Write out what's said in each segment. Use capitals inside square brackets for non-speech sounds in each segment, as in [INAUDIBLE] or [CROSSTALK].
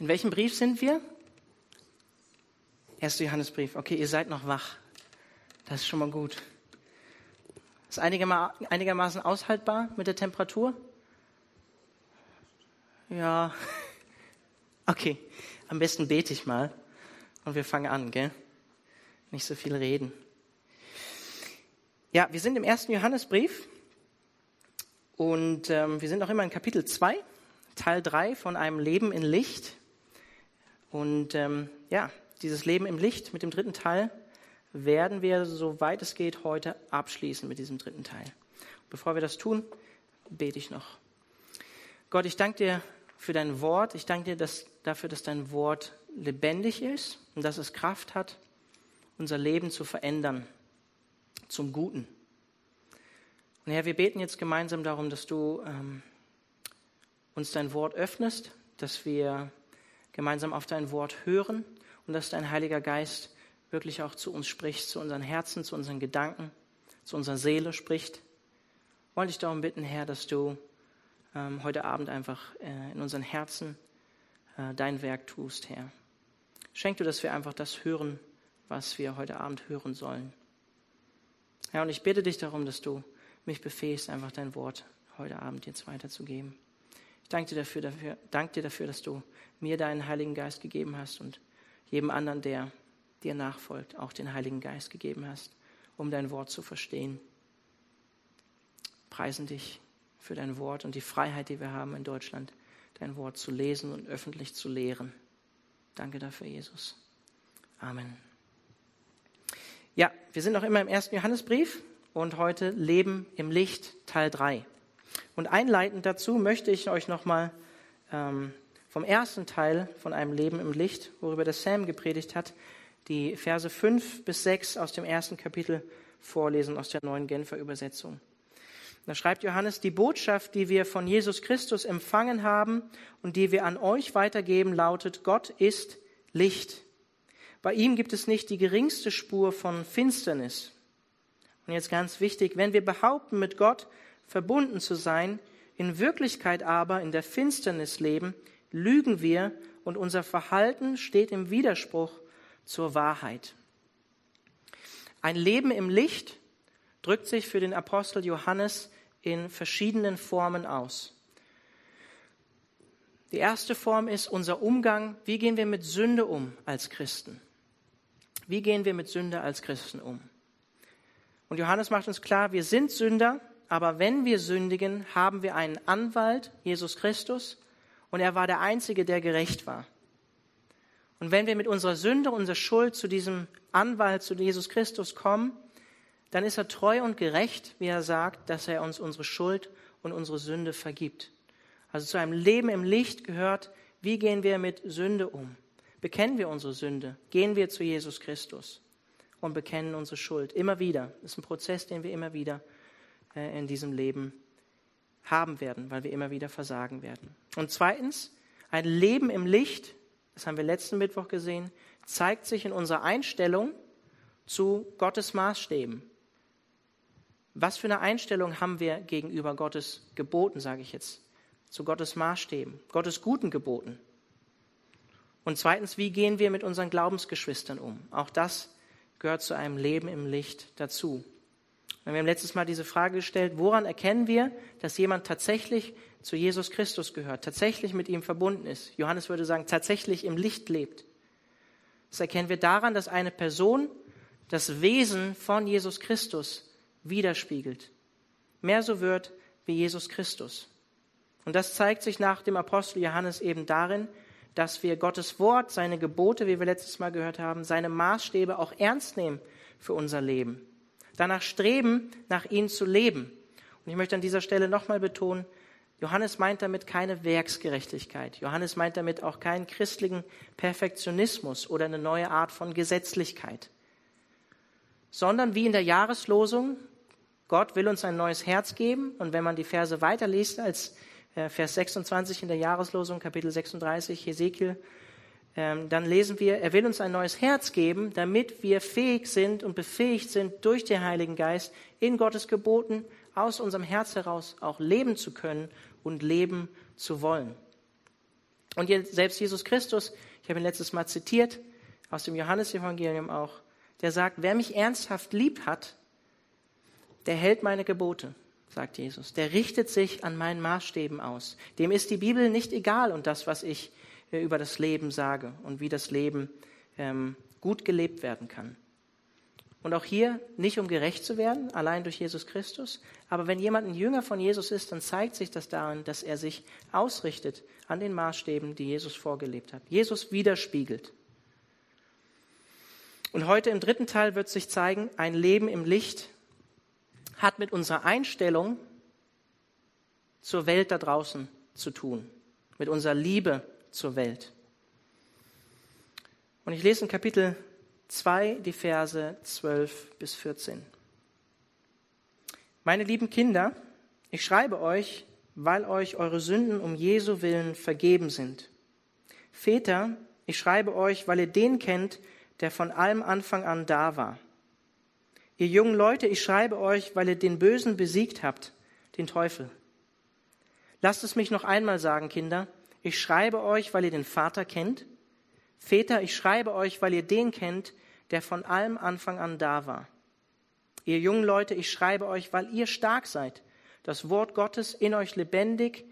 In welchem Brief sind wir? Erster Johannesbrief. Okay, ihr seid noch wach. Das ist schon mal gut. Ist einigermaßen aushaltbar mit der Temperatur? Ja. [LAUGHS] Okay, am besten bete ich mal und wir fangen an, gell? Nicht so viel reden. Ja, wir sind im ersten Johannesbrief und ähm, wir sind noch immer in Kapitel 2, Teil 3 von einem Leben in Licht. Und ähm, ja, dieses Leben im Licht mit dem dritten Teil werden wir, soweit es geht, heute abschließen mit diesem dritten Teil. Bevor wir das tun, bete ich noch. Gott, ich danke dir für dein Wort. Ich danke dir dass, dafür, dass dein Wort lebendig ist und dass es Kraft hat, unser Leben zu verändern zum Guten. Und Herr, wir beten jetzt gemeinsam darum, dass du ähm, uns dein Wort öffnest, dass wir gemeinsam auf dein Wort hören und dass dein Heiliger Geist wirklich auch zu uns spricht, zu unseren Herzen, zu unseren Gedanken, zu unserer Seele spricht. Wollte ich darum bitten, Herr, dass du ähm, heute Abend einfach äh, in unseren Herzen äh, dein Werk tust, Herr. Schenk du, dass wir einfach das hören, was wir heute Abend hören sollen. Herr, und ich bitte dich darum, dass du mich befähigst, einfach dein Wort heute Abend jetzt weiterzugeben. Ich danke dir dafür, dafür, danke dir dafür, dass du mir deinen Heiligen Geist gegeben hast und jedem anderen, der dir nachfolgt, auch den Heiligen Geist gegeben hast, um dein Wort zu verstehen. Preisen dich für dein Wort und die Freiheit, die wir haben in Deutschland, dein Wort zu lesen und öffentlich zu lehren. Danke dafür, Jesus. Amen. Ja, wir sind noch immer im ersten Johannesbrief und heute Leben im Licht, Teil 3. Und einleitend dazu möchte ich euch nochmal ähm, vom ersten Teil von einem Leben im Licht, worüber der Sam gepredigt hat, die Verse 5 bis 6 aus dem ersten Kapitel vorlesen aus der neuen Genfer Übersetzung. Da schreibt Johannes, die Botschaft, die wir von Jesus Christus empfangen haben und die wir an euch weitergeben, lautet, Gott ist Licht. Bei ihm gibt es nicht die geringste Spur von Finsternis. Und jetzt ganz wichtig, wenn wir behaupten, mit Gott verbunden zu sein, in Wirklichkeit aber in der Finsternis leben, lügen wir und unser Verhalten steht im Widerspruch zur Wahrheit. Ein Leben im Licht drückt sich für den Apostel Johannes in verschiedenen Formen aus. Die erste Form ist unser Umgang. Wie gehen wir mit Sünde um als Christen? Wie gehen wir mit Sünde als Christen um? Und Johannes macht uns klar, wir sind Sünder, aber wenn wir sündigen, haben wir einen Anwalt, Jesus Christus, und er war der Einzige, der gerecht war. Und wenn wir mit unserer Sünde, unserer Schuld zu diesem Anwalt, zu Jesus Christus kommen, dann ist er treu und gerecht, wie er sagt, dass er uns unsere Schuld und unsere Sünde vergibt. Also zu einem Leben im Licht gehört, wie gehen wir mit Sünde um? Bekennen wir unsere Sünde? Gehen wir zu Jesus Christus und bekennen unsere Schuld? Immer wieder. Das ist ein Prozess, den wir immer wieder in diesem Leben haben werden, weil wir immer wieder versagen werden. Und zweitens, ein Leben im Licht, das haben wir letzten Mittwoch gesehen, zeigt sich in unserer Einstellung zu Gottes Maßstäben. Was für eine Einstellung haben wir gegenüber Gottes Geboten, sage ich jetzt, zu Gottes Maßstäben, Gottes guten Geboten? Und zweitens, wie gehen wir mit unseren Glaubensgeschwistern um? Auch das gehört zu einem Leben im Licht dazu. Wir haben letztes Mal diese Frage gestellt, woran erkennen wir, dass jemand tatsächlich zu Jesus Christus gehört, tatsächlich mit ihm verbunden ist? Johannes würde sagen, tatsächlich im Licht lebt. Das erkennen wir daran, dass eine Person das Wesen von Jesus Christus widerspiegelt. Mehr so wird wie Jesus Christus. Und das zeigt sich nach dem Apostel Johannes eben darin, dass wir Gottes Wort, seine Gebote, wie wir letztes Mal gehört haben, seine Maßstäbe auch ernst nehmen für unser Leben. Danach streben, nach ihnen zu leben. Und ich möchte an dieser Stelle nochmal betonen, Johannes meint damit keine Werksgerechtigkeit. Johannes meint damit auch keinen christlichen Perfektionismus oder eine neue Art von Gesetzlichkeit. Sondern wie in der Jahreslosung, Gott will uns ein neues Herz geben. Und wenn man die Verse weiterliest als äh, Vers 26 in der Jahreslosung, Kapitel 36, Hesekiel, dann lesen wir, er will uns ein neues Herz geben, damit wir fähig sind und befähigt sind, durch den Heiligen Geist in Gottes Geboten aus unserem Herz heraus auch leben zu können und leben zu wollen. Und selbst Jesus Christus, ich habe ihn letztes Mal zitiert, aus dem Johannesevangelium auch, der sagt, wer mich ernsthaft lieb hat, der hält meine Gebote, sagt Jesus. Der richtet sich an meinen Maßstäben aus. Dem ist die Bibel nicht egal und das, was ich über das Leben sage und wie das Leben ähm, gut gelebt werden kann. Und auch hier nicht, um gerecht zu werden, allein durch Jesus Christus. Aber wenn jemand ein Jünger von Jesus ist, dann zeigt sich das darin, dass er sich ausrichtet an den Maßstäben, die Jesus vorgelebt hat. Jesus widerspiegelt. Und heute im dritten Teil wird sich zeigen, ein Leben im Licht hat mit unserer Einstellung zur Welt da draußen zu tun, mit unserer Liebe zur Welt. Und ich lese in Kapitel 2 die Verse 12 bis 14. Meine lieben Kinder, ich schreibe euch, weil euch eure Sünden um Jesu willen vergeben sind. Väter, ich schreibe euch, weil ihr den kennt, der von allem Anfang an da war. Ihr jungen Leute, ich schreibe euch, weil ihr den Bösen besiegt habt, den Teufel. Lasst es mich noch einmal sagen, Kinder. Ich schreibe euch, weil ihr den Vater kennt. Väter, ich schreibe euch, weil ihr den kennt, der von allem Anfang an da war. Ihr jungen Leute, ich schreibe euch, weil ihr stark seid. Das Wort Gottes in euch lebendig,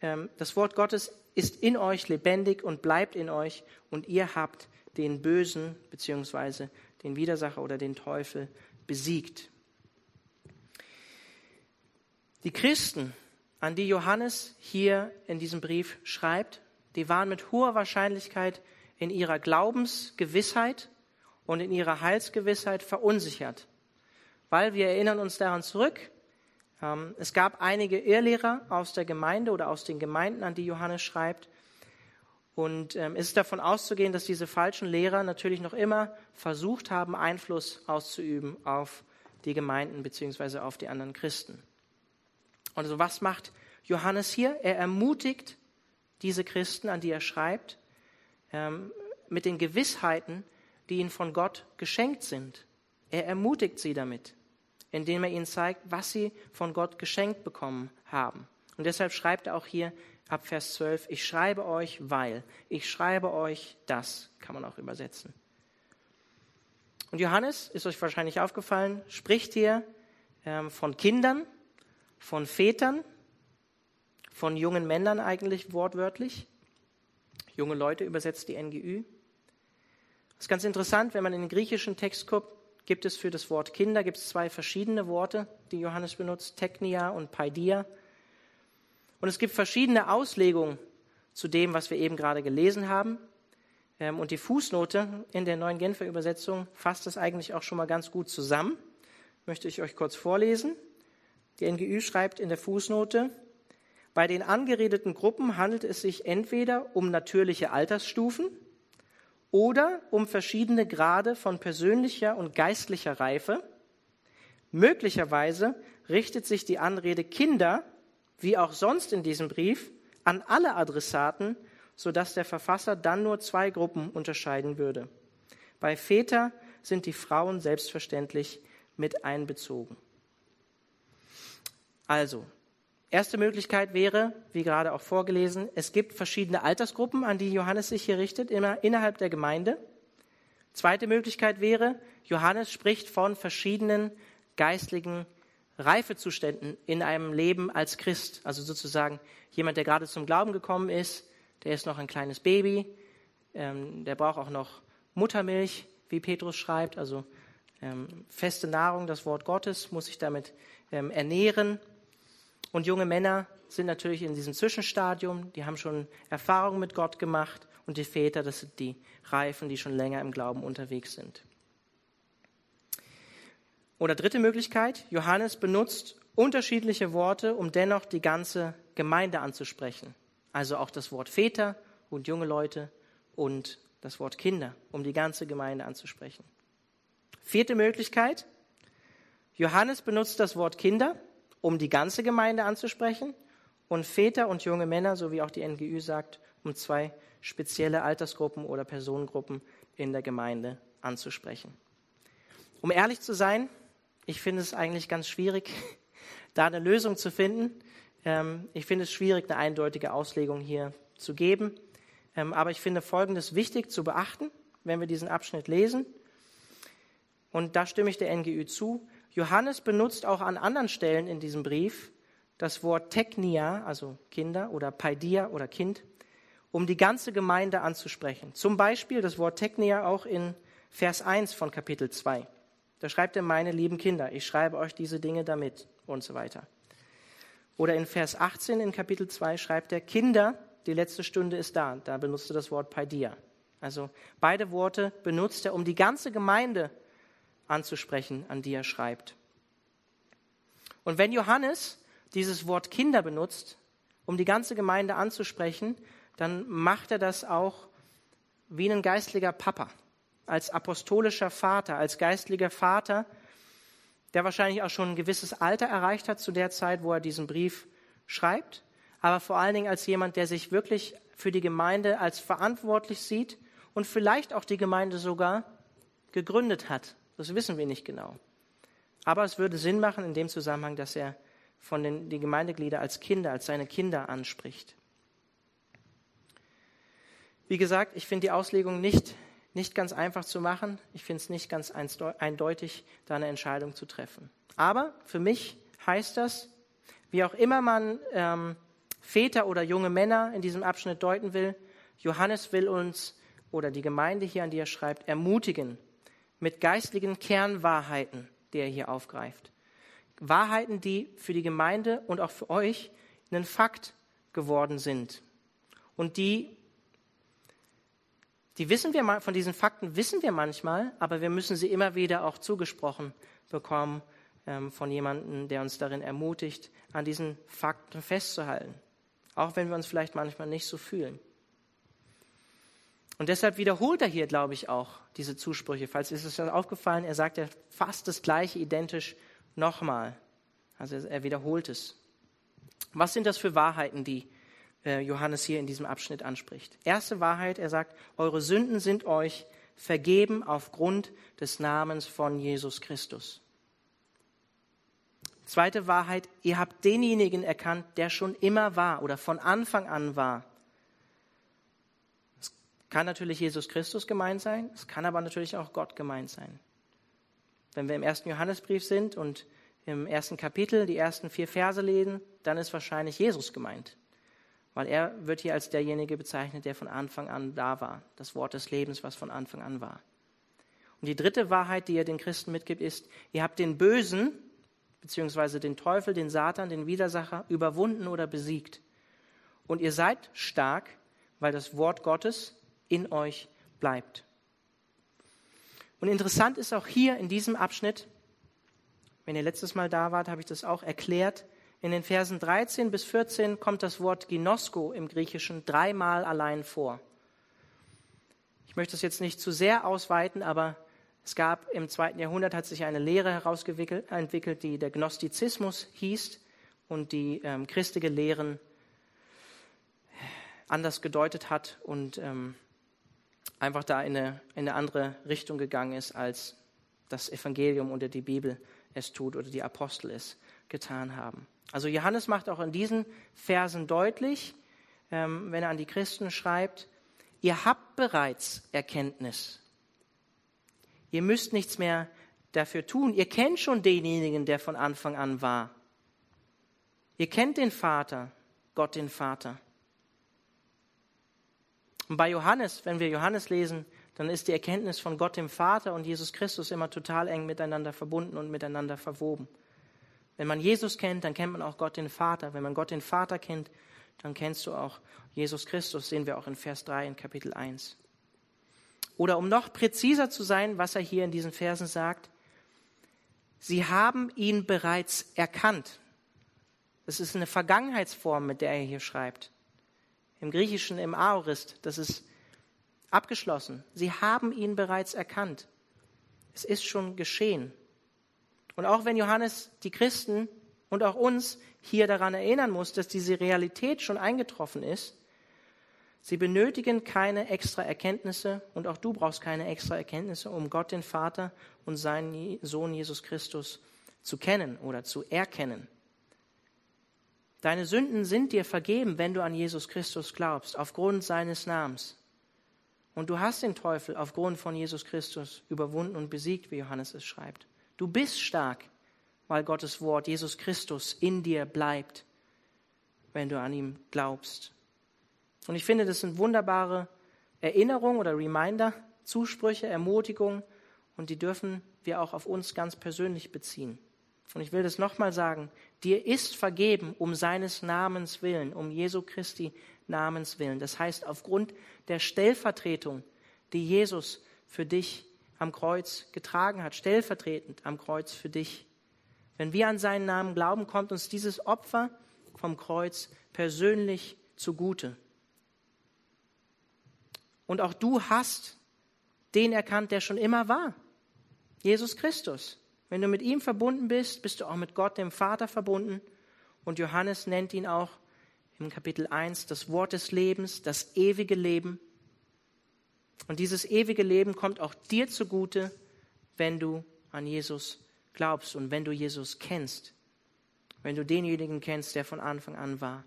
ähm, das Wort Gottes ist in euch lebendig und bleibt in euch und ihr habt den Bösen beziehungsweise den Widersacher oder den Teufel besiegt. Die Christen, an die Johannes hier in diesem Brief schreibt, die waren mit hoher Wahrscheinlichkeit in ihrer Glaubensgewissheit und in ihrer Heilsgewissheit verunsichert. Weil wir erinnern uns daran zurück, ähm, es gab einige Irrlehrer aus der Gemeinde oder aus den Gemeinden, an die Johannes schreibt. Und ähm, es ist davon auszugehen, dass diese falschen Lehrer natürlich noch immer versucht haben, Einfluss auszuüben auf die Gemeinden beziehungsweise auf die anderen Christen. Und also was macht Johannes hier? Er ermutigt diese Christen, an die er schreibt, ähm, mit den Gewissheiten, die ihnen von Gott geschenkt sind. Er ermutigt sie damit, indem er ihnen zeigt, was sie von Gott geschenkt bekommen haben. Und deshalb schreibt er auch hier ab Vers 12, ich schreibe euch, weil, ich schreibe euch das, kann man auch übersetzen. Und Johannes, ist euch wahrscheinlich aufgefallen, spricht hier ähm, von Kindern, von Vätern, von jungen Männern eigentlich wortwörtlich. Junge Leute übersetzt die NGÜ. Das ist ganz interessant, wenn man in den griechischen Text guckt, gibt es für das Wort Kinder gibt es zwei verschiedene Worte, die Johannes benutzt, Technia und Paidia. Und es gibt verschiedene Auslegungen zu dem, was wir eben gerade gelesen haben. Ähm, und die Fußnote in der neuen Genfer Übersetzung fasst das eigentlich auch schon mal ganz gut zusammen. Möchte ich euch kurz vorlesen. Die NGÜ schreibt in der Fußnote, bei den angeredeten Gruppen handelt es sich entweder um natürliche Altersstufen oder um verschiedene Grade von persönlicher und geistlicher Reife. Möglicherweise richtet sich die Anrede Kinder, wie auch sonst in diesem Brief, an alle Adressaten, sodass der Verfasser dann nur zwei Gruppen unterscheiden würde. Bei Väter sind die Frauen selbstverständlich mit einbezogen. Also, Erste Möglichkeit wäre, wie gerade auch vorgelesen, es gibt verschiedene Altersgruppen, an die Johannes sich hier richtet, immer innerhalb der Gemeinde. Zweite Möglichkeit wäre, Johannes spricht von verschiedenen geistlichen Reifezuständen in einem Leben als Christ. Also sozusagen jemand, der gerade zum Glauben gekommen ist, der ist noch ein kleines Baby, ähm, der braucht auch noch Muttermilch, wie Petrus schreibt, also ähm, feste Nahrung, das Wort Gottes, muss sich damit ähm, ernähren. Und junge Männer sind natürlich in diesem Zwischenstadium, die haben schon Erfahrungen mit Gott gemacht. Und die Väter, das sind die Reifen, die schon länger im Glauben unterwegs sind. Oder dritte Möglichkeit, Johannes benutzt unterschiedliche Worte, um dennoch die ganze Gemeinde anzusprechen. Also auch das Wort Väter und junge Leute und das Wort Kinder, um die ganze Gemeinde anzusprechen. Vierte Möglichkeit, Johannes benutzt das Wort Kinder, um die ganze Gemeinde anzusprechen und Väter und junge Männer, so wie auch die NGÜ sagt, um zwei spezielle Altersgruppen oder Personengruppen in der Gemeinde anzusprechen. Um ehrlich zu sein, ich finde es eigentlich ganz schwierig, [LAUGHS] da eine Lösung zu finden. Ähm, ich finde es schwierig, eine eindeutige Auslegung hier zu geben. Ähm, aber ich finde Folgendes wichtig zu beachten, wenn wir diesen Abschnitt lesen. Und da stimme ich der NGÜ zu. Johannes benutzt auch an anderen Stellen in diesem Brief das Wort Teknia, also Kinder oder Paidia oder Kind, um die ganze Gemeinde anzusprechen. Zum Beispiel das Wort Teknia auch in Vers 1 von Kapitel 2. Da schreibt er, meine lieben Kinder, ich schreibe euch diese Dinge damit und so weiter. Oder in Vers 18 in Kapitel 2 schreibt er, Kinder, die letzte Stunde ist da. Da benutzt er das Wort Paidia. Also beide Worte benutzt er, um die ganze Gemeinde anzusprechen, an die er schreibt. Und wenn Johannes dieses Wort Kinder benutzt, um die ganze Gemeinde anzusprechen, dann macht er das auch wie ein geistlicher Papa, als apostolischer Vater, als geistlicher Vater, der wahrscheinlich auch schon ein gewisses Alter erreicht hat zu der Zeit, wo er diesen Brief schreibt, aber vor allen Dingen als jemand, der sich wirklich für die Gemeinde als verantwortlich sieht und vielleicht auch die Gemeinde sogar gegründet hat. Das wissen wir nicht genau. Aber es würde Sinn machen in dem Zusammenhang, dass er von den die Gemeindeglieder als Kinder, als seine Kinder anspricht. Wie gesagt, ich finde die Auslegung nicht, nicht ganz einfach zu machen. Ich finde es nicht ganz eindeutig, da eine Entscheidung zu treffen. Aber für mich heißt das, wie auch immer man ähm, Väter oder junge Männer in diesem Abschnitt deuten will, Johannes will uns oder die Gemeinde hier, an die er schreibt, ermutigen mit geistlichen Kernwahrheiten, die er hier aufgreift. Wahrheiten, die für die Gemeinde und auch für euch ein Fakt geworden sind. Und die, die wissen wir, von diesen Fakten wissen wir manchmal, aber wir müssen sie immer wieder auch zugesprochen bekommen ähm, von jemandem, der uns darin ermutigt, an diesen Fakten festzuhalten. Auch wenn wir uns vielleicht manchmal nicht so fühlen. Und deshalb wiederholt er hier, glaube ich, auch diese Zusprüche. Falls ist es schon aufgefallen, er sagt ja fast das Gleiche identisch nochmal. Also er wiederholt es. Was sind das für Wahrheiten, die äh, Johannes hier in diesem Abschnitt anspricht? Erste Wahrheit, er sagt, eure Sünden sind euch vergeben aufgrund des Namens von Jesus Christus. Zweite Wahrheit, ihr habt denjenigen erkannt, der schon immer war oder von Anfang an war. Kann natürlich Jesus Christus gemeint sein, es kann aber natürlich auch Gott gemeint sein. Wenn wir im ersten Johannesbrief sind und im ersten Kapitel die ersten vier Verse lesen, dann ist wahrscheinlich Jesus gemeint. Weil er wird hier als derjenige bezeichnet, der von Anfang an da war. Das Wort des Lebens, was von Anfang an war. Und die dritte Wahrheit, die er den Christen mitgibt, ist, ihr habt den Bösen, beziehungsweise den Teufel, den Satan, den Widersacher überwunden oder besiegt. Und ihr seid stark, weil das Wort Gottes in euch bleibt. Und interessant ist auch hier in diesem Abschnitt, wenn ihr letztes Mal da wart, habe ich das auch erklärt. In den Versen 13 bis 14 kommt das Wort Ginosko im Griechischen dreimal allein vor. Ich möchte es jetzt nicht zu sehr ausweiten, aber es gab im zweiten Jahrhundert hat sich eine Lehre herausentwickelt, die der Gnostizismus hieß und die ähm, christliche Lehren anders gedeutet hat und ähm, einfach da in eine, in eine andere Richtung gegangen ist, als das Evangelium oder die Bibel es tut oder die Apostel es getan haben. Also Johannes macht auch in diesen Versen deutlich, ähm, wenn er an die Christen schreibt, ihr habt bereits Erkenntnis. Ihr müsst nichts mehr dafür tun. Ihr kennt schon denjenigen, der von Anfang an war. Ihr kennt den Vater, Gott den Vater. Und bei Johannes, wenn wir Johannes lesen, dann ist die Erkenntnis von Gott dem Vater und Jesus Christus immer total eng miteinander verbunden und miteinander verwoben. Wenn man Jesus kennt, dann kennt man auch Gott den Vater. Wenn man Gott den Vater kennt, dann kennst du auch Jesus Christus, sehen wir auch in Vers 3 in Kapitel 1. Oder um noch präziser zu sein, was er hier in diesen Versen sagt, sie haben ihn bereits erkannt. Das ist eine Vergangenheitsform, mit der er hier schreibt. Im Griechischen im Aorist, das ist abgeschlossen. Sie haben ihn bereits erkannt. Es ist schon geschehen. Und auch wenn Johannes die Christen und auch uns hier daran erinnern muss, dass diese Realität schon eingetroffen ist, sie benötigen keine extra Erkenntnisse und auch du brauchst keine extra Erkenntnisse, um Gott den Vater und seinen Sohn Jesus Christus zu kennen oder zu erkennen. Deine Sünden sind dir vergeben, wenn du an Jesus Christus glaubst, aufgrund seines Namens. Und du hast den Teufel aufgrund von Jesus Christus überwunden und besiegt, wie Johannes es schreibt. Du bist stark, weil Gottes Wort, Jesus Christus, in dir bleibt, wenn du an ihm glaubst. Und ich finde, das sind wunderbare Erinnerungen oder Reminder, Zusprüche, Ermutigungen und die dürfen wir auch auf uns ganz persönlich beziehen. Und ich will das nochmal sagen, dir ist vergeben um seines Namens willen, um Jesu Christi Namens willen. Das heißt, aufgrund der Stellvertretung, die Jesus für dich am Kreuz getragen hat, stellvertretend am Kreuz für dich. Wenn wir an seinen Namen glauben, kommt uns dieses Opfer vom Kreuz persönlich zugute. Und auch du hast den erkannt, der schon immer war. Jesus Christus. Wenn du mit ihm verbunden bist, bist du auch mit Gott, dem Vater, verbunden. Und Johannes nennt ihn auch im Kapitel 1 das Wort des Lebens, das ewige Leben. Und dieses ewige Leben kommt auch dir zugute, wenn du an Jesus glaubst und wenn du Jesus kennst. Wenn du denjenigen kennst, der von Anfang an war.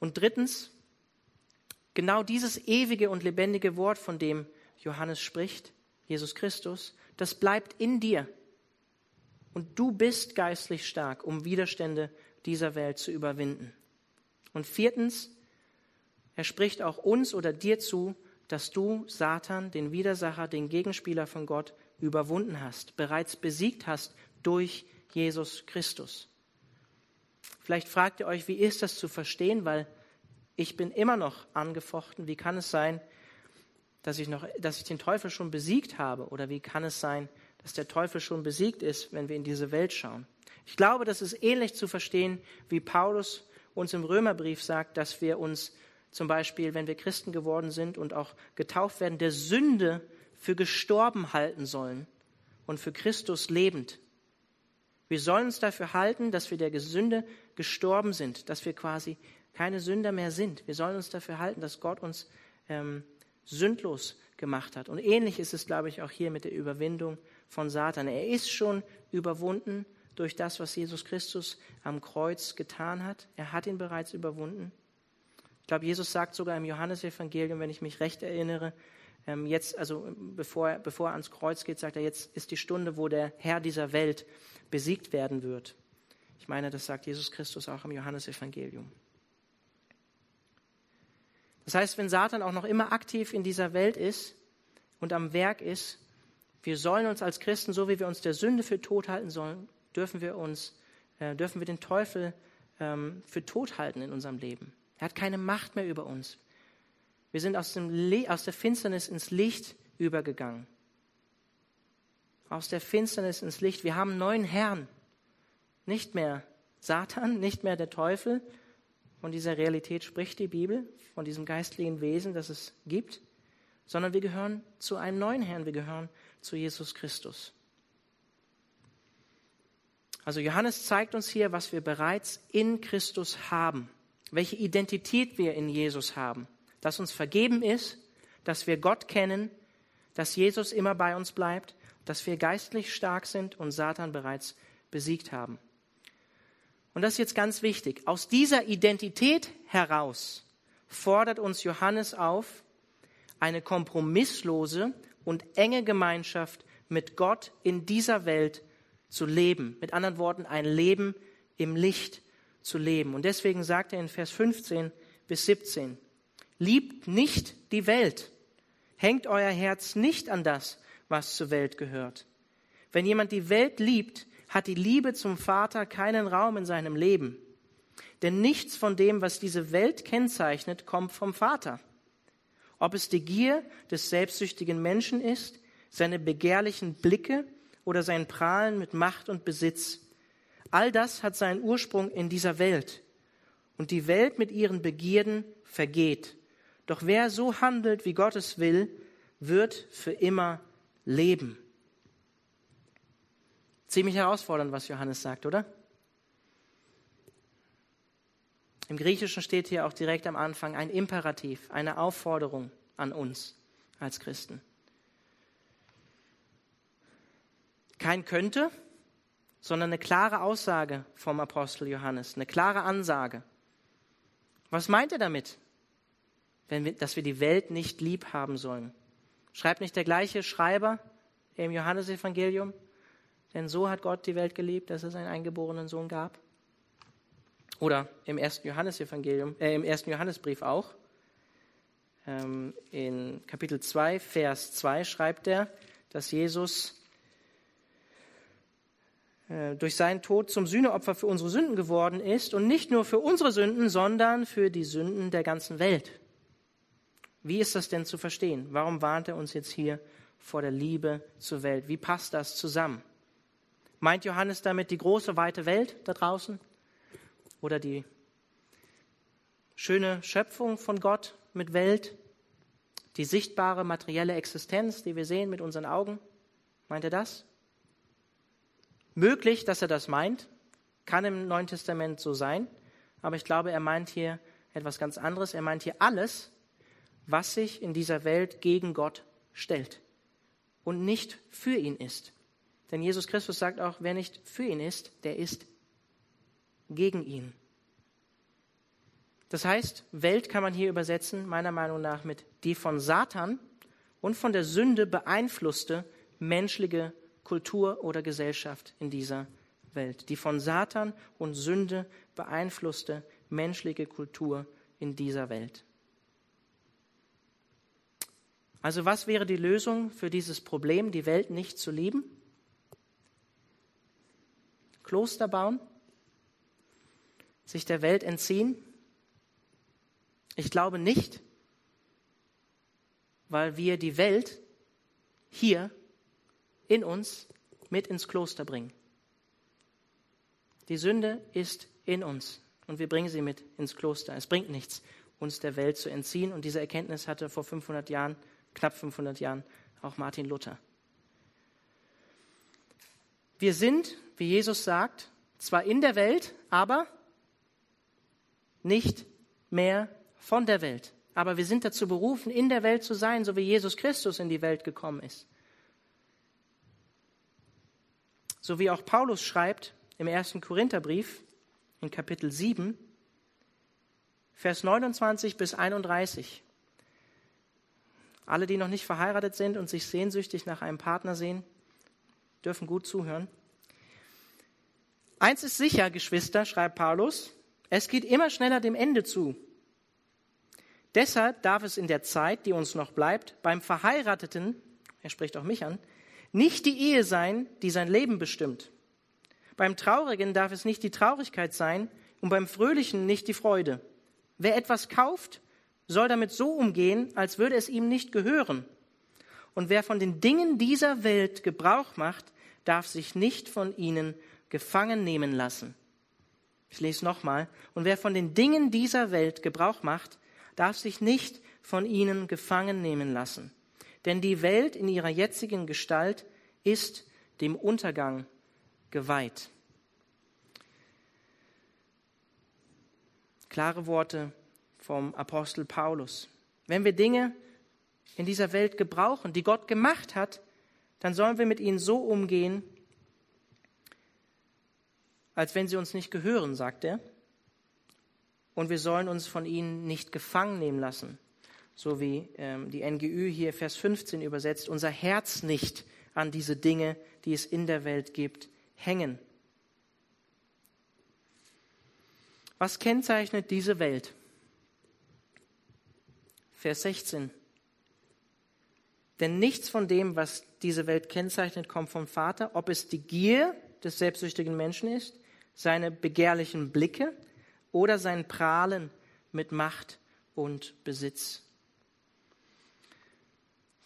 Und drittens, genau dieses ewige und lebendige Wort, von dem Johannes spricht, Jesus Christus, das bleibt in dir. Und du bist geistlich stark, um Widerstände dieser Welt zu überwinden. Und viertens, er spricht auch uns oder dir zu, dass du Satan, den Widersacher, den Gegenspieler von Gott, überwunden hast, bereits besiegt hast durch Jesus Christus. Vielleicht fragt ihr euch, wie ist das zu verstehen, weil ich bin immer noch angefochten. Wie kann es sein, dass ich, noch, dass ich den Teufel schon besiegt habe? Oder wie kann es sein, dass der Teufel schon besiegt ist, wenn wir in diese Welt schauen? Ich glaube, das ist ähnlich zu verstehen, wie Paulus uns im Römerbrief sagt, dass wir uns zum Beispiel, wenn wir Christen geworden sind und auch getauft werden, der Sünde für gestorben halten sollen und für Christus lebend. Wir sollen uns dafür halten, dass wir der Sünde gestorben sind, dass wir quasi keine Sünder mehr sind. Wir sollen uns dafür halten, dass Gott uns ähm, sündlos gemacht hat. Und ähnlich ist es, glaube ich, auch hier mit der Überwindung von Satan. Er ist schon überwunden durch das, was Jesus Christus am Kreuz getan hat. Er hat ihn bereits überwunden. Ich glaube, Jesus sagt sogar im Johannesevangelium, wenn ich mich recht erinnere, ähm, jetzt, also bevor, bevor er ans Kreuz geht, sagt er, jetzt ist die Stunde, wo der Herr dieser Welt besiegt werden wird. Ich meine, das sagt Jesus Christus auch im Johannesevangelium. Das heißt, wenn Satan auch noch immer aktiv in dieser Welt ist und am Werk ist, wir sollen uns als Christen, so wie wir uns der Sünde für tot halten sollen, dürfen wir uns, äh, dürfen wir den Teufel ähm, für tot halten in unserem Leben. Er hat keine Macht mehr über uns. Wir sind aus, aus der Finsternis ins Licht übergegangen. Aus der Finsternis ins Licht. Wir haben einen neuen Herrn. Nicht mehr Satan, nicht mehr der Teufel, von dieser Realität spricht die Bibel, von diesem geistlichen Wesen, das es gibt, sondern wir gehören zu einem neuen Herrn, wir gehören zu Jesus Christus. Also Johannes zeigt uns hier, was wir bereits in Christus haben, welche Identität wir in Jesus haben, dass uns vergeben ist, dass wir Gott kennen, dass Jesus immer bei uns bleibt, dass wir geistlich stark sind und Satan bereits besiegt haben. Und das ist jetzt ganz wichtig. Aus dieser Identität heraus fordert uns Johannes auf, eine kompromisslose und enge Gemeinschaft mit Gott in dieser Welt zu leben. Mit anderen Worten, ein Leben im Licht zu leben. Und deswegen sagt er in Vers 15 bis 17, liebt nicht die Welt, hängt euer Herz nicht an das, was zur Welt gehört. Wenn jemand die Welt liebt, hat die Liebe zum Vater keinen Raum in seinem Leben. Denn nichts von dem, was diese Welt kennzeichnet, kommt vom Vater. Ob es die Gier des selbstsüchtigen Menschen ist, seine begehrlichen Blicke oder sein Prahlen mit Macht und Besitz. All das hat seinen Ursprung in dieser Welt. Und die Welt mit ihren Begierden vergeht. Doch wer so handelt, wie Gott es will, wird für immer leben. Ziemlich herausfordernd, was Johannes sagt, oder? Im Griechischen steht hier auch direkt am Anfang ein Imperativ, eine Aufforderung an uns als Christen. Kein könnte, sondern eine klare Aussage vom Apostel Johannes, eine klare Ansage. Was meint er damit? Wir, dass wir die Welt nicht lieb haben sollen. Schreibt nicht der gleiche Schreiber im Johannesevangelium? Denn so hat Gott die Welt geliebt, dass es einen eingeborenen Sohn gab. Oder im ersten Johannesevangelium, äh, im ersten Johannesbrief auch. Ähm, in Kapitel 2, Vers 2 schreibt er, dass Jesus äh, durch seinen Tod zum Sühneopfer für unsere Sünden geworden ist und nicht nur für unsere Sünden, sondern für die Sünden der ganzen Welt. Wie ist das denn zu verstehen? Warum warnt er uns jetzt hier vor der Liebe zur Welt? Wie passt das zusammen? Meint Johannes damit die große, weite Welt da draußen? Oder die schöne Schöpfung von Gott mit Welt? Die sichtbare materielle Existenz, die wir sehen mit unseren Augen? Meint er das? Möglich, dass er das meint, kann im Neuen Testament so sein, aber ich glaube, er meint hier etwas ganz anderes. Er meint hier alles, was sich in dieser Welt gegen Gott stellt und nicht für ihn ist. Denn Jesus Christus sagt auch, wer nicht für ihn ist, der ist gegen ihn. Das heißt, Welt kann man hier übersetzen, meiner Meinung nach, mit die von Satan und von der Sünde beeinflusste menschliche Kultur oder Gesellschaft in dieser Welt. Die von Satan und Sünde beeinflusste menschliche Kultur in dieser Welt. Also was wäre die Lösung für dieses Problem, die Welt nicht zu lieben? Kloster bauen? Sich der Welt entziehen? Ich glaube nicht, weil wir die Welt hier in uns mit ins Kloster bringen. Die Sünde ist in uns und wir bringen sie mit ins Kloster. Es bringt nichts, uns der Welt zu entziehen und diese Erkenntnis hatte vor 500 Jahren knapp 500 Jahren auch Martin Luther. Wir sind, wie Jesus sagt, zwar in der Welt, aber nicht mehr von der Welt. Aber wir sind dazu berufen, in der Welt zu sein, so wie Jesus Christus in die Welt gekommen ist. So wie auch Paulus schreibt im ersten Korintherbrief in Kapitel 7, Vers 29 bis 31. Alle, die noch nicht verheiratet sind und sich sehnsüchtig nach einem Partner sehen, dürfen gut zuhören. Eins ist sicher, Geschwister, schreibt Paulus, es geht immer schneller dem Ende zu. Deshalb darf es in der Zeit, die uns noch bleibt, beim Verheirateten, er spricht auch mich an, nicht die Ehe sein, die sein Leben bestimmt. Beim Traurigen darf es nicht die Traurigkeit sein und beim Fröhlichen nicht die Freude. Wer etwas kauft, soll damit so umgehen, als würde es ihm nicht gehören. Und wer von den Dingen dieser Welt Gebrauch macht, darf sich nicht von ihnen gefangen nehmen lassen. Ich lese nochmal. Und wer von den Dingen dieser Welt Gebrauch macht, darf sich nicht von ihnen gefangen nehmen lassen. Denn die Welt in ihrer jetzigen Gestalt ist dem Untergang geweiht. Klare Worte vom Apostel Paulus. Wenn wir Dinge in dieser Welt gebrauchen, die Gott gemacht hat, dann sollen wir mit ihnen so umgehen, als wenn sie uns nicht gehören, sagt er. Und wir sollen uns von ihnen nicht gefangen nehmen lassen, so wie ähm, die NGÜ hier Vers 15 übersetzt, unser Herz nicht an diese Dinge, die es in der Welt gibt, hängen. Was kennzeichnet diese Welt? Vers 16. Denn nichts von dem, was diese Welt kennzeichnet, kommt vom Vater, ob es die Gier des selbstsüchtigen Menschen ist, seine begehrlichen Blicke oder sein Prahlen mit Macht und Besitz.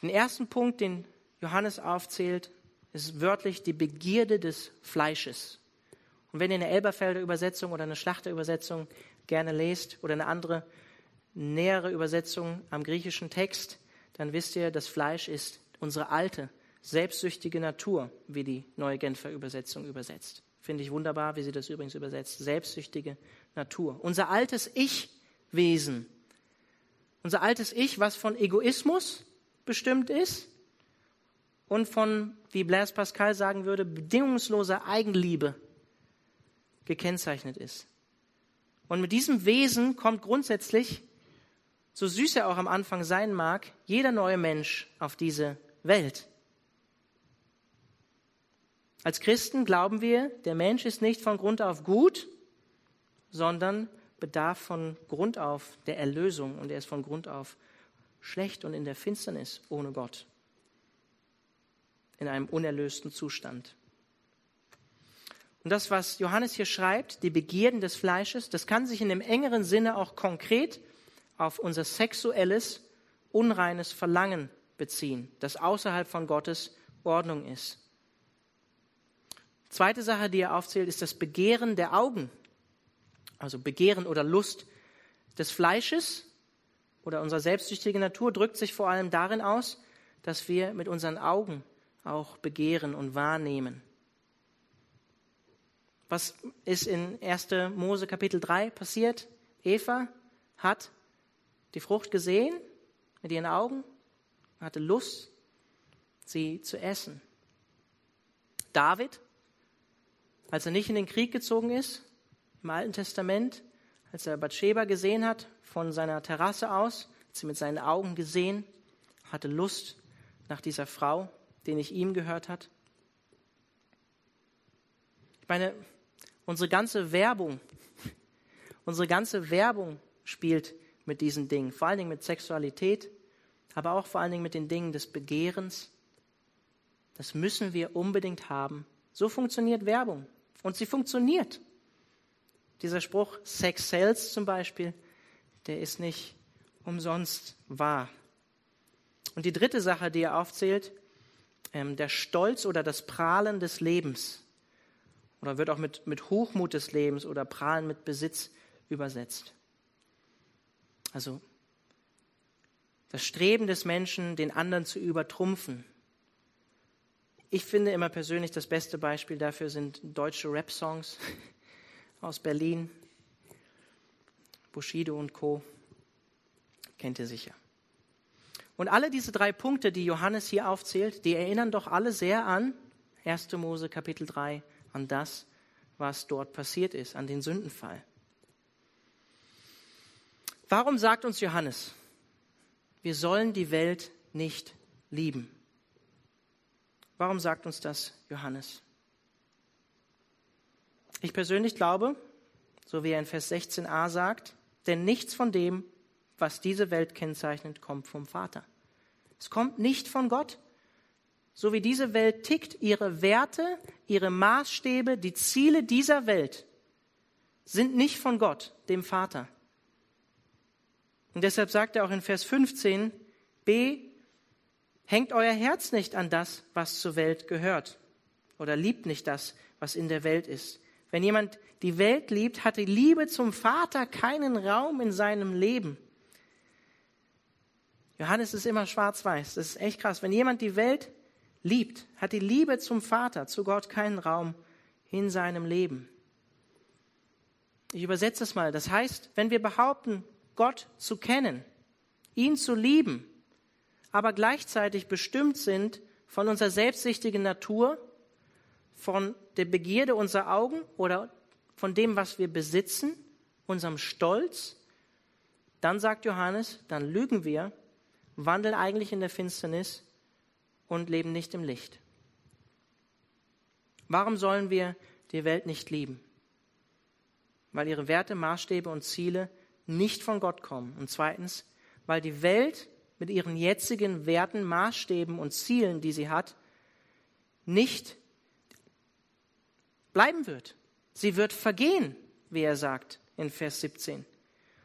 Den ersten Punkt, den Johannes aufzählt, ist wörtlich die Begierde des Fleisches. Und wenn ihr eine Elberfelder Übersetzung oder eine Schlachterübersetzung gerne lest oder eine andere nähere Übersetzung am griechischen Text, dann wisst ihr, das Fleisch ist unsere alte, selbstsüchtige Natur, wie die neue Genfer Übersetzung übersetzt. Finde ich wunderbar, wie sie das übrigens übersetzt. Selbstsüchtige Natur. Unser altes Ich-Wesen. Unser altes Ich, was von Egoismus bestimmt ist und von, wie Blaise Pascal sagen würde, bedingungsloser Eigenliebe gekennzeichnet ist. Und mit diesem Wesen kommt grundsätzlich, so süß er auch am Anfang sein mag, jeder neue Mensch auf diese Welt. Als Christen glauben wir, der Mensch ist nicht von Grund auf gut, sondern bedarf von Grund auf der Erlösung und er ist von Grund auf schlecht und in der Finsternis ohne Gott, in einem unerlösten Zustand. Und das, was Johannes hier schreibt, die Begierden des Fleisches, das kann sich in dem engeren Sinne auch konkret auf unser sexuelles, unreines Verlangen beziehen, das außerhalb von Gottes Ordnung ist. Zweite Sache, die er aufzählt, ist das Begehren der Augen. Also Begehren oder Lust des Fleisches oder unserer selbstsüchtigen Natur drückt sich vor allem darin aus, dass wir mit unseren Augen auch begehren und wahrnehmen. Was ist in 1. Mose Kapitel 3 passiert? Eva hat die Frucht gesehen mit ihren Augen, hatte Lust, sie zu essen. David als er nicht in den Krieg gezogen ist, im Alten Testament, als er Bathsheba gesehen hat, von seiner Terrasse aus, hat sie mit seinen Augen gesehen, hatte Lust nach dieser Frau, die nicht ihm gehört hat. Ich meine, unsere ganze Werbung, [LAUGHS] unsere ganze Werbung spielt mit diesen Dingen, vor allen Dingen mit Sexualität, aber auch vor allen Dingen mit den Dingen des Begehrens. Das müssen wir unbedingt haben. So funktioniert Werbung. Und sie funktioniert. Dieser Spruch, Sex sells zum Beispiel, der ist nicht umsonst wahr. Und die dritte Sache, die er aufzählt, ähm, der Stolz oder das Prahlen des Lebens. Oder wird auch mit, mit Hochmut des Lebens oder Prahlen mit Besitz übersetzt. Also das Streben des Menschen, den anderen zu übertrumpfen, ich finde immer persönlich, das beste Beispiel dafür sind deutsche Rap-Songs [LAUGHS] aus Berlin. Bushido und Co. Kennt ihr sicher. Und alle diese drei Punkte, die Johannes hier aufzählt, die erinnern doch alle sehr an 1. Mose Kapitel 3, an das, was dort passiert ist, an den Sündenfall. Warum sagt uns Johannes, wir sollen die Welt nicht lieben? Warum sagt uns das Johannes? Ich persönlich glaube, so wie er in Vers 16a sagt, denn nichts von dem, was diese Welt kennzeichnet, kommt vom Vater. Es kommt nicht von Gott. So wie diese Welt tickt, ihre Werte, ihre Maßstäbe, die Ziele dieser Welt sind nicht von Gott, dem Vater. Und deshalb sagt er auch in Vers 15, B, Hängt euer Herz nicht an das, was zur Welt gehört. Oder liebt nicht das, was in der Welt ist. Wenn jemand die Welt liebt, hat die Liebe zum Vater keinen Raum in seinem Leben. Johannes ist immer schwarz-weiß. Das ist echt krass. Wenn jemand die Welt liebt, hat die Liebe zum Vater, zu Gott keinen Raum in seinem Leben. Ich übersetze es mal. Das heißt, wenn wir behaupten, Gott zu kennen, ihn zu lieben, aber gleichzeitig bestimmt sind von unserer selbstsüchtigen Natur, von der Begierde unserer Augen oder von dem, was wir besitzen, unserem Stolz, dann sagt Johannes, dann lügen wir, wandeln eigentlich in der Finsternis und leben nicht im Licht. Warum sollen wir die Welt nicht lieben? Weil ihre Werte, Maßstäbe und Ziele nicht von Gott kommen. Und zweitens, weil die Welt mit ihren jetzigen Werten, Maßstäben und Zielen, die sie hat, nicht bleiben wird. Sie wird vergehen, wie er sagt in Vers 17.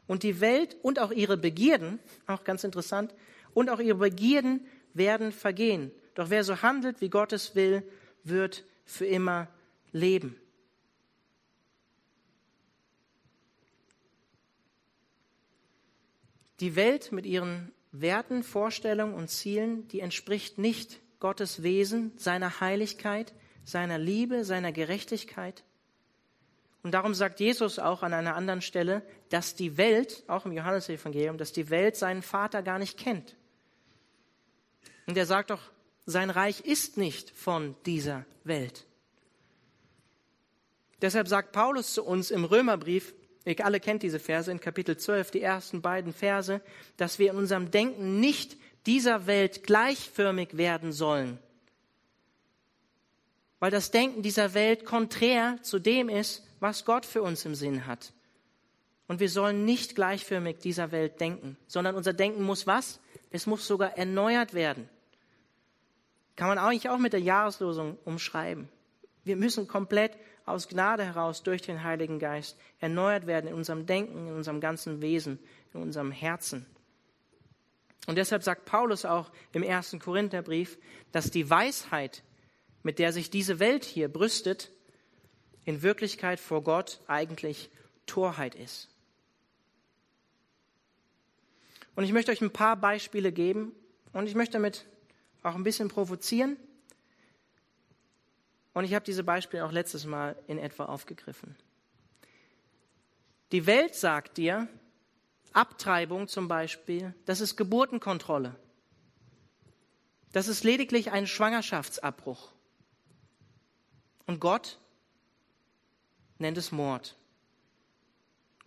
Und die Welt und auch ihre Begierden, auch ganz interessant, und auch ihre Begierden werden vergehen. Doch wer so handelt, wie Gottes will, wird für immer leben. Die Welt mit ihren Werten, Vorstellungen und Zielen, die entspricht nicht Gottes Wesen, seiner Heiligkeit, seiner Liebe, seiner Gerechtigkeit. Und darum sagt Jesus auch an einer anderen Stelle, dass die Welt, auch im Johannesevangelium, dass die Welt seinen Vater gar nicht kennt. Und er sagt auch Sein Reich ist nicht von dieser Welt. Deshalb sagt Paulus zu uns im Römerbrief, ihr alle kennt diese Verse in Kapitel 12, die ersten beiden Verse, dass wir in unserem Denken nicht dieser Welt gleichförmig werden sollen. Weil das Denken dieser Welt konträr zu dem ist, was Gott für uns im Sinn hat. Und wir sollen nicht gleichförmig dieser Welt denken, sondern unser Denken muss was? Es muss sogar erneuert werden. Kann man eigentlich auch mit der Jahreslosung umschreiben. Wir müssen komplett aus Gnade heraus durch den Heiligen Geist erneuert werden in unserem Denken, in unserem ganzen Wesen, in unserem Herzen. Und deshalb sagt Paulus auch im ersten Korintherbrief, dass die Weisheit, mit der sich diese Welt hier brüstet, in Wirklichkeit vor Gott eigentlich Torheit ist. Und ich möchte euch ein paar Beispiele geben und ich möchte damit auch ein bisschen provozieren. Und ich habe diese Beispiele auch letztes Mal in etwa aufgegriffen. Die Welt sagt dir, Abtreibung zum Beispiel, das ist Geburtenkontrolle. Das ist lediglich ein Schwangerschaftsabbruch. Und Gott nennt es Mord.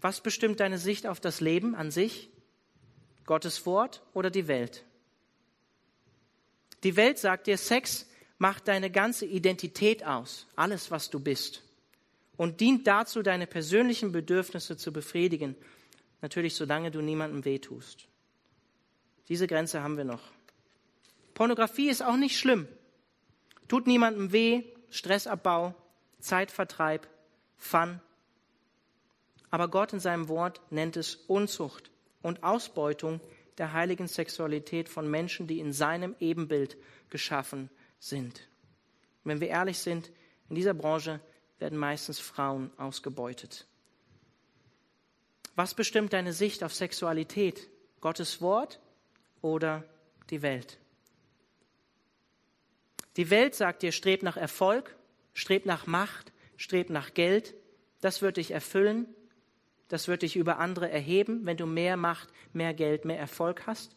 Was bestimmt deine Sicht auf das Leben an sich? Gottes Wort oder die Welt? Die Welt sagt dir, Sex macht deine ganze Identität aus, alles, was du bist, und dient dazu, deine persönlichen Bedürfnisse zu befriedigen. Natürlich, solange du niemandem wehtust. Diese Grenze haben wir noch. Pornografie ist auch nicht schlimm. Tut niemandem weh, Stressabbau, Zeitvertreib, Fun. Aber Gott in seinem Wort nennt es Unzucht und Ausbeutung der heiligen Sexualität von Menschen, die in seinem Ebenbild geschaffen sind. Und wenn wir ehrlich sind, in dieser Branche werden meistens Frauen ausgebeutet. Was bestimmt deine Sicht auf Sexualität? Gottes Wort oder die Welt? Die Welt sagt dir, streb nach Erfolg, streb nach Macht, streb nach Geld. Das wird dich erfüllen. Das wird dich über andere erheben, wenn du mehr Macht, mehr Geld, mehr Erfolg hast.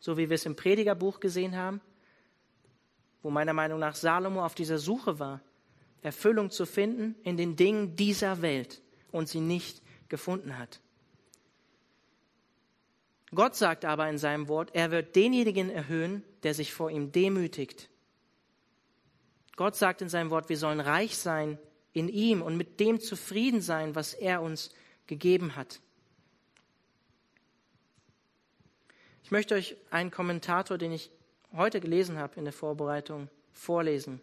So wie wir es im Predigerbuch gesehen haben, wo meiner Meinung nach Salomo auf dieser Suche war, Erfüllung zu finden in den Dingen dieser Welt und sie nicht gefunden hat. Gott sagt aber in seinem Wort, er wird denjenigen erhöhen, der sich vor ihm demütigt. Gott sagt in seinem Wort, wir sollen reich sein in ihm und mit dem zufrieden sein, was er uns gegeben hat. Ich möchte euch einen Kommentator, den ich heute gelesen habe in der Vorbereitung, vorlesen.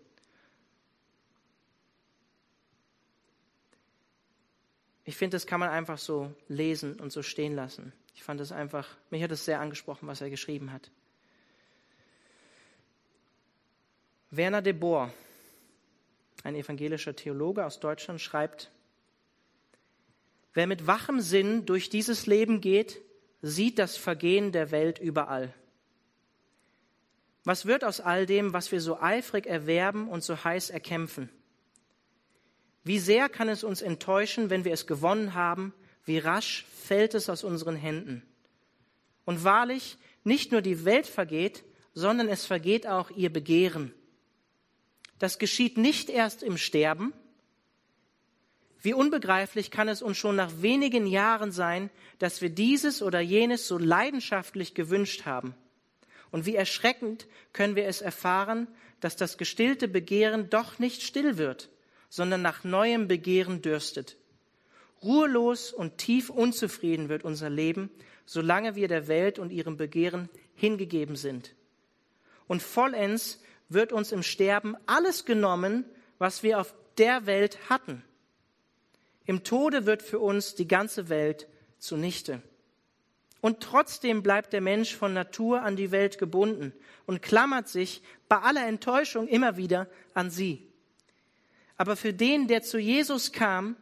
Ich finde, das kann man einfach so lesen und so stehen lassen. Ich fand es einfach, mich hat es sehr angesprochen, was er geschrieben hat. Werner de Boer, ein evangelischer Theologe aus Deutschland, schreibt, Wer mit wachem Sinn durch dieses Leben geht, sieht das Vergehen der Welt überall. Was wird aus all dem, was wir so eifrig erwerben und so heiß erkämpfen? Wie sehr kann es uns enttäuschen, wenn wir es gewonnen haben, wie rasch fällt es aus unseren Händen. Und wahrlich, nicht nur die Welt vergeht, sondern es vergeht auch ihr Begehren. Das geschieht nicht erst im Sterben. Wie unbegreiflich kann es uns schon nach wenigen Jahren sein, dass wir dieses oder jenes so leidenschaftlich gewünscht haben. Und wie erschreckend können wir es erfahren, dass das gestillte Begehren doch nicht still wird, sondern nach neuem Begehren dürstet. Ruhelos und tief unzufrieden wird unser Leben, solange wir der Welt und ihrem Begehren hingegeben sind. Und vollends wird uns im Sterben alles genommen, was wir auf der Welt hatten. Im Tode wird für uns die ganze Welt zunichte. Und trotzdem bleibt der Mensch von Natur an die Welt gebunden und klammert sich bei aller Enttäuschung immer wieder an sie. Aber für den, der zu Jesus kam,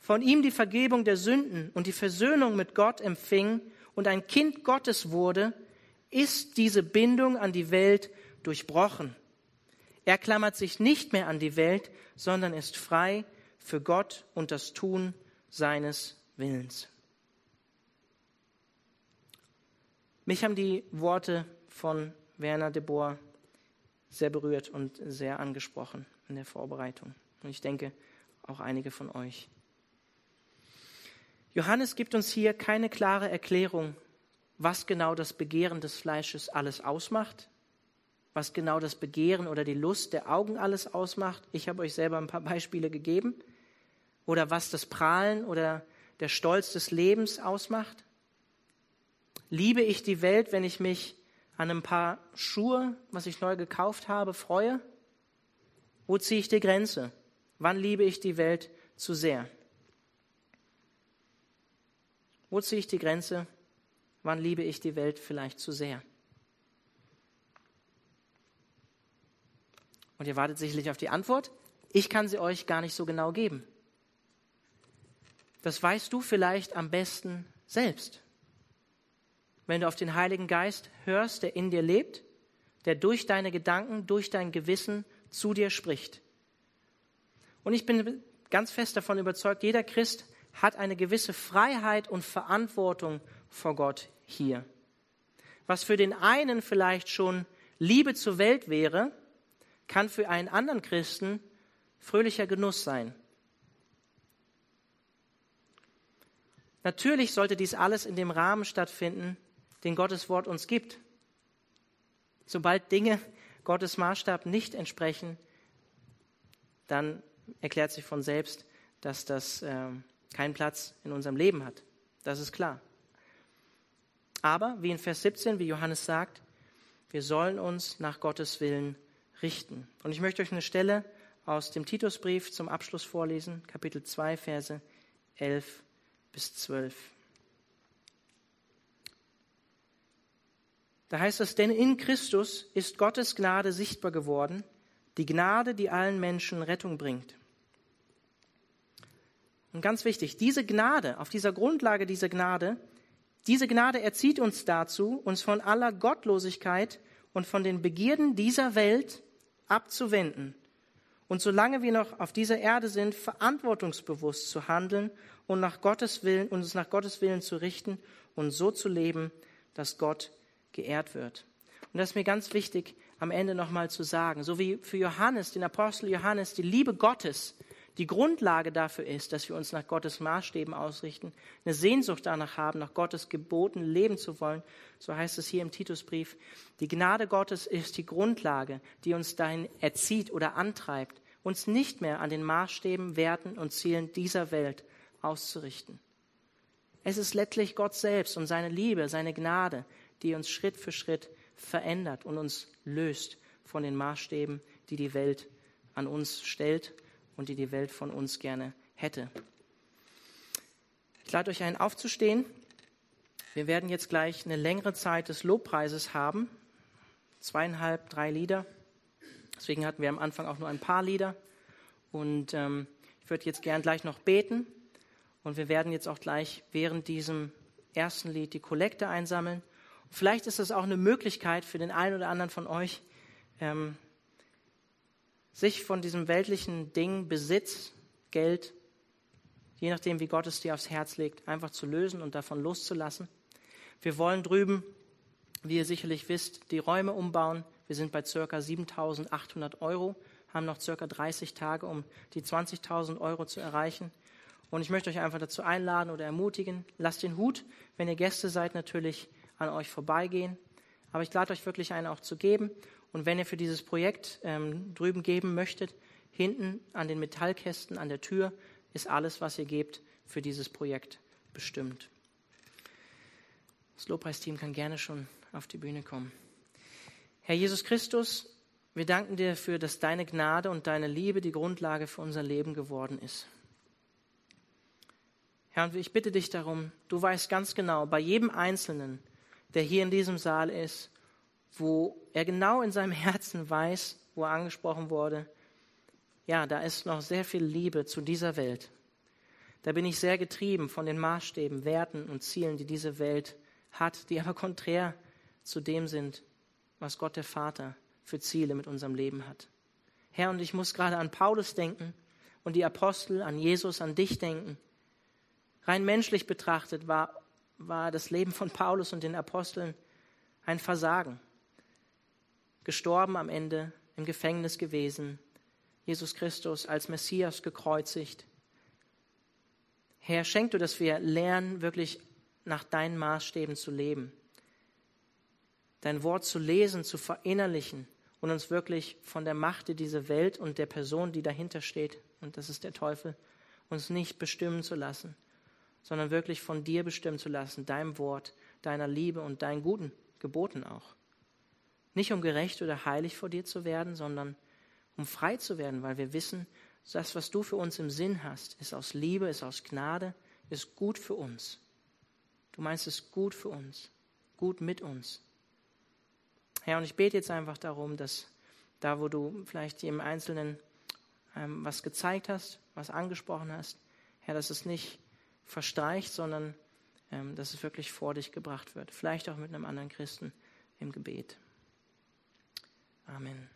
von ihm die Vergebung der Sünden und die Versöhnung mit Gott empfing und ein Kind Gottes wurde, ist diese Bindung an die Welt durchbrochen. Er klammert sich nicht mehr an die Welt, sondern ist frei für Gott und das Tun seines Willens. Mich haben die Worte von Werner de Boer sehr berührt und sehr angesprochen in der Vorbereitung. Und ich denke, auch einige von euch. Johannes gibt uns hier keine klare Erklärung, was genau das Begehren des Fleisches alles ausmacht, was genau das Begehren oder die Lust der Augen alles ausmacht. Ich habe euch selber ein paar Beispiele gegeben. Oder was das Prahlen oder der Stolz des Lebens ausmacht. Liebe ich die Welt, wenn ich mich an ein paar Schuhe, was ich neu gekauft habe, freue? Wo ziehe ich die Grenze? Wann liebe ich die Welt zu sehr? Wo ziehe ich die Grenze? Wann liebe ich die Welt vielleicht zu sehr? Und ihr wartet sicherlich auf die Antwort. Ich kann sie euch gar nicht so genau geben. Das weißt du vielleicht am besten selbst. Wenn du auf den Heiligen Geist hörst, der in dir lebt, der durch deine Gedanken, durch dein Gewissen zu dir spricht. Und ich bin ganz fest davon überzeugt, jeder Christ hat eine gewisse Freiheit und Verantwortung vor Gott hier. Was für den einen vielleicht schon Liebe zur Welt wäre, kann für einen anderen Christen fröhlicher Genuss sein. Natürlich sollte dies alles in dem Rahmen stattfinden, den Gottes Wort uns gibt. Sobald Dinge Gottes Maßstab nicht entsprechen, dann erklärt sich von selbst, dass das äh, keinen Platz in unserem Leben hat. Das ist klar. Aber, wie in Vers 17, wie Johannes sagt, wir sollen uns nach Gottes Willen richten. Und ich möchte euch eine Stelle aus dem Titusbrief zum Abschluss vorlesen, Kapitel 2, Verse 11 bis 12. Da heißt es, denn in Christus ist Gottes Gnade sichtbar geworden, die Gnade, die allen Menschen Rettung bringt. Und ganz wichtig, diese Gnade, auf dieser Grundlage dieser Gnade, diese Gnade erzieht uns dazu, uns von aller Gottlosigkeit und von den Begierden dieser Welt abzuwenden und solange wir noch auf dieser Erde sind, verantwortungsbewusst zu handeln und nach Gottes Willen, uns nach Gottes Willen zu richten und so zu leben, dass Gott geehrt wird. Und das ist mir ganz wichtig, am Ende nochmal zu sagen, so wie für Johannes, den Apostel Johannes, die Liebe Gottes die Grundlage dafür ist, dass wir uns nach Gottes Maßstäben ausrichten, eine Sehnsucht danach haben, nach Gottes Geboten leben zu wollen. So heißt es hier im Titusbrief. Die Gnade Gottes ist die Grundlage, die uns dahin erzieht oder antreibt, uns nicht mehr an den Maßstäben, Werten und Zielen dieser Welt auszurichten. Es ist letztlich Gott selbst und seine Liebe, seine Gnade, die uns Schritt für Schritt verändert und uns löst von den Maßstäben, die die Welt an uns stellt und die die Welt von uns gerne hätte. Ich lade euch ein, aufzustehen. Wir werden jetzt gleich eine längere Zeit des Lobpreises haben. Zweieinhalb, drei Lieder. Deswegen hatten wir am Anfang auch nur ein paar Lieder. Und ähm, ich würde jetzt gern gleich noch beten. Und wir werden jetzt auch gleich während diesem ersten Lied die Kollekte einsammeln. Vielleicht ist das auch eine Möglichkeit für den einen oder anderen von euch, ähm, sich von diesem weltlichen Ding, Besitz, Geld, je nachdem, wie Gott es dir aufs Herz legt, einfach zu lösen und davon loszulassen. Wir wollen drüben, wie ihr sicherlich wisst, die Räume umbauen. Wir sind bei circa 7.800 Euro, haben noch circa 30 Tage, um die 20.000 Euro zu erreichen. Und ich möchte euch einfach dazu einladen oder ermutigen, lasst den Hut, wenn ihr Gäste seid, natürlich an euch vorbeigehen. Aber ich lade euch wirklich einen auch zu geben. Und wenn ihr für dieses Projekt ähm, drüben geben möchtet, hinten an den Metallkästen an der Tür ist alles, was ihr gebt, für dieses Projekt bestimmt. Das Lobpreisteam kann gerne schon auf die Bühne kommen. Herr Jesus Christus, wir danken dir dafür, dass deine Gnade und deine Liebe die Grundlage für unser Leben geworden ist. Herr, und ich bitte dich darum, du weißt ganz genau, bei jedem Einzelnen, der hier in diesem Saal ist, wo er genau in seinem [LAUGHS] Herzen weiß, wo er angesprochen wurde, ja, da ist noch sehr viel Liebe zu dieser Welt. Da bin ich sehr getrieben von den Maßstäben, Werten und Zielen, die diese Welt hat, die aber konträr zu dem sind, was Gott der Vater für Ziele mit unserem Leben hat. Herr, und ich muss gerade an Paulus denken und die Apostel, an Jesus, an dich denken. Rein menschlich betrachtet war, war das Leben von Paulus und den Aposteln ein Versagen. Gestorben am Ende im Gefängnis gewesen, Jesus Christus als Messias gekreuzigt. Herr, schenk du, dass wir lernen, wirklich nach deinen Maßstäben zu leben, dein Wort zu lesen, zu verinnerlichen und uns wirklich von der Macht dieser Welt und der Person, die dahinter steht, und das ist der Teufel, uns nicht bestimmen zu lassen, sondern wirklich von dir bestimmen zu lassen, deinem Wort, deiner Liebe und deinen guten Geboten auch. Nicht um gerecht oder heilig vor dir zu werden, sondern um frei zu werden, weil wir wissen, das, was du für uns im Sinn hast, ist aus Liebe, ist aus Gnade, ist gut für uns. Du meinst es gut für uns, gut mit uns. Herr, und ich bete jetzt einfach darum, dass da, wo du vielleicht im Einzelnen ähm, was gezeigt hast, was angesprochen hast, Herr, dass es nicht verstreicht, sondern ähm, dass es wirklich vor dich gebracht wird. Vielleicht auch mit einem anderen Christen im Gebet. Amen.